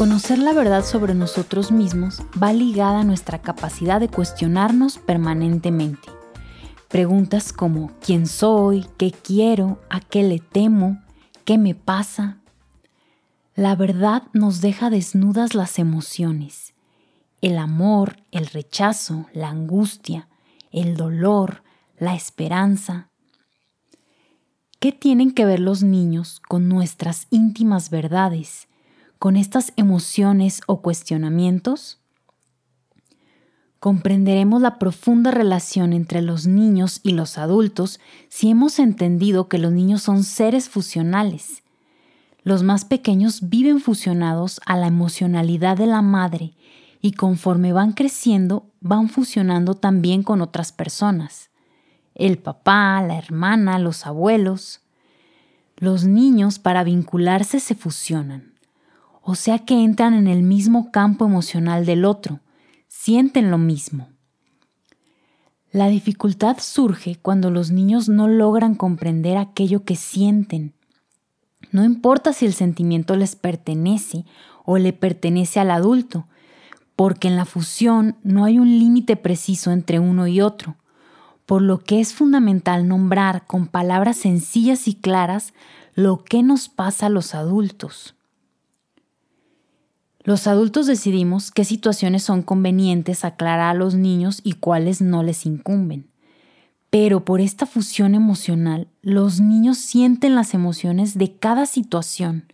Conocer la verdad sobre nosotros mismos va ligada a nuestra capacidad de cuestionarnos permanentemente. Preguntas como ¿quién soy? ¿Qué quiero? ¿A qué le temo? ¿Qué me pasa? La verdad nos deja desnudas las emociones. El amor, el rechazo, la angustia, el dolor, la esperanza. ¿Qué tienen que ver los niños con nuestras íntimas verdades? con estas emociones o cuestionamientos? Comprenderemos la profunda relación entre los niños y los adultos si hemos entendido que los niños son seres fusionales. Los más pequeños viven fusionados a la emocionalidad de la madre y conforme van creciendo van fusionando también con otras personas. El papá, la hermana, los abuelos. Los niños para vincularse se fusionan o sea que entran en el mismo campo emocional del otro, sienten lo mismo. La dificultad surge cuando los niños no logran comprender aquello que sienten. No importa si el sentimiento les pertenece o le pertenece al adulto, porque en la fusión no hay un límite preciso entre uno y otro, por lo que es fundamental nombrar con palabras sencillas y claras lo que nos pasa a los adultos. Los adultos decidimos qué situaciones son convenientes aclarar a los niños y cuáles no les incumben. Pero por esta fusión emocional, los niños sienten las emociones de cada situación,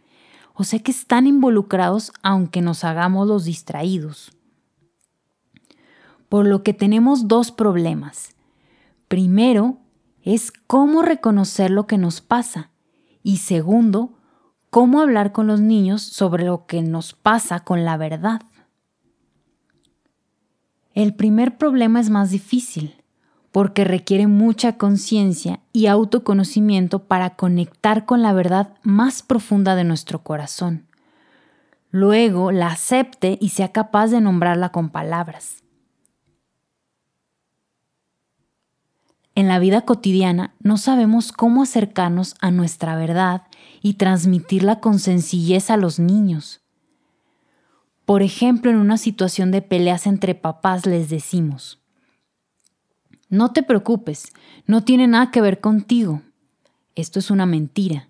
o sea que están involucrados aunque nos hagamos los distraídos. Por lo que tenemos dos problemas. Primero, es cómo reconocer lo que nos pasa y segundo, cómo hablar con los niños sobre lo que nos pasa con la verdad. El primer problema es más difícil porque requiere mucha conciencia y autoconocimiento para conectar con la verdad más profunda de nuestro corazón. Luego la acepte y sea capaz de nombrarla con palabras. En la vida cotidiana no sabemos cómo acercarnos a nuestra verdad y transmitirla con sencillez a los niños. Por ejemplo, en una situación de peleas entre papás les decimos, no te preocupes, no tiene nada que ver contigo. Esto es una mentira.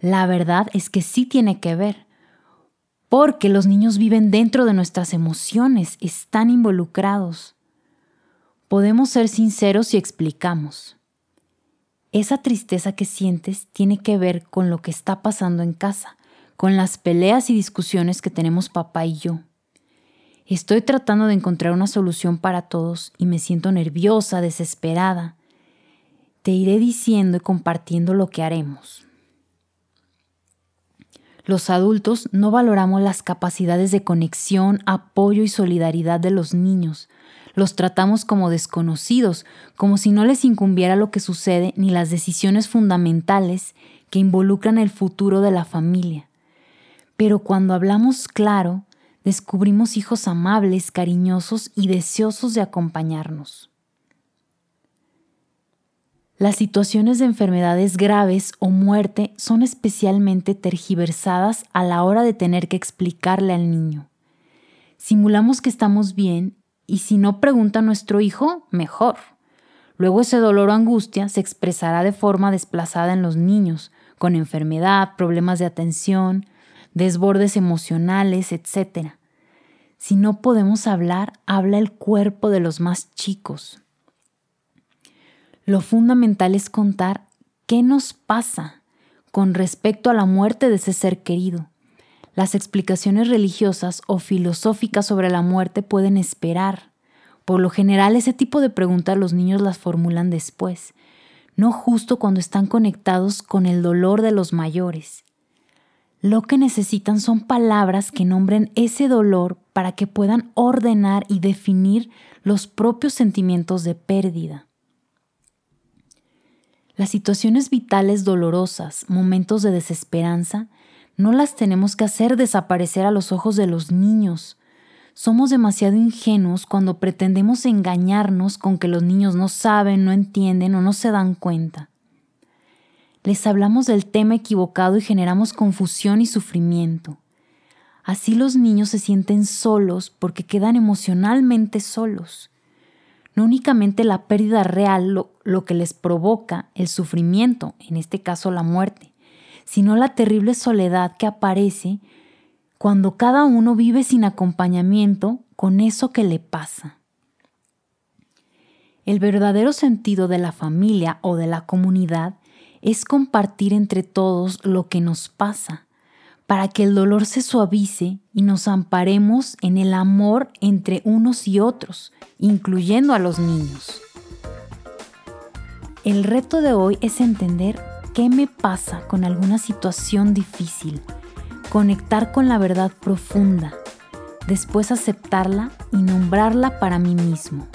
La verdad es que sí tiene que ver, porque los niños viven dentro de nuestras emociones, están involucrados. Podemos ser sinceros y explicamos. Esa tristeza que sientes tiene que ver con lo que está pasando en casa, con las peleas y discusiones que tenemos papá y yo. Estoy tratando de encontrar una solución para todos y me siento nerviosa, desesperada. Te iré diciendo y compartiendo lo que haremos. Los adultos no valoramos las capacidades de conexión, apoyo y solidaridad de los niños, los tratamos como desconocidos, como si no les incumbiera lo que sucede ni las decisiones fundamentales que involucran el futuro de la familia. Pero cuando hablamos claro, descubrimos hijos amables, cariñosos y deseosos de acompañarnos. Las situaciones de enfermedades graves o muerte son especialmente tergiversadas a la hora de tener que explicarle al niño. Simulamos que estamos bien y si no pregunta a nuestro hijo, mejor. Luego ese dolor o angustia se expresará de forma desplazada en los niños, con enfermedad, problemas de atención, desbordes emocionales, etc. Si no podemos hablar, habla el cuerpo de los más chicos. Lo fundamental es contar qué nos pasa con respecto a la muerte de ese ser querido las explicaciones religiosas o filosóficas sobre la muerte pueden esperar. Por lo general ese tipo de preguntas los niños las formulan después, no justo cuando están conectados con el dolor de los mayores. Lo que necesitan son palabras que nombren ese dolor para que puedan ordenar y definir los propios sentimientos de pérdida. Las situaciones vitales dolorosas, momentos de desesperanza, no las tenemos que hacer desaparecer a los ojos de los niños. somos demasiado ingenuos cuando pretendemos engañarnos con que los niños no saben, no entienden o no se dan cuenta. Les hablamos del tema equivocado y generamos confusión y sufrimiento. Así los niños se sienten solos porque quedan emocionalmente solos. No únicamente la pérdida real lo, lo, que les provoca el sufrimiento, en este caso la muerte, sino la terrible soledad que aparece cuando cada uno vive sin acompañamiento con eso que le pasa. El verdadero sentido de la familia o de la comunidad es compartir entre todos lo que nos pasa, para que el dolor se suavice y nos amparemos en el amor entre unos y otros, incluyendo a los niños. El reto de hoy es entender qué me pasa con alguna situación difícil conectar con la verdad profunda, después aceptarla y nombrarla para mí mismo.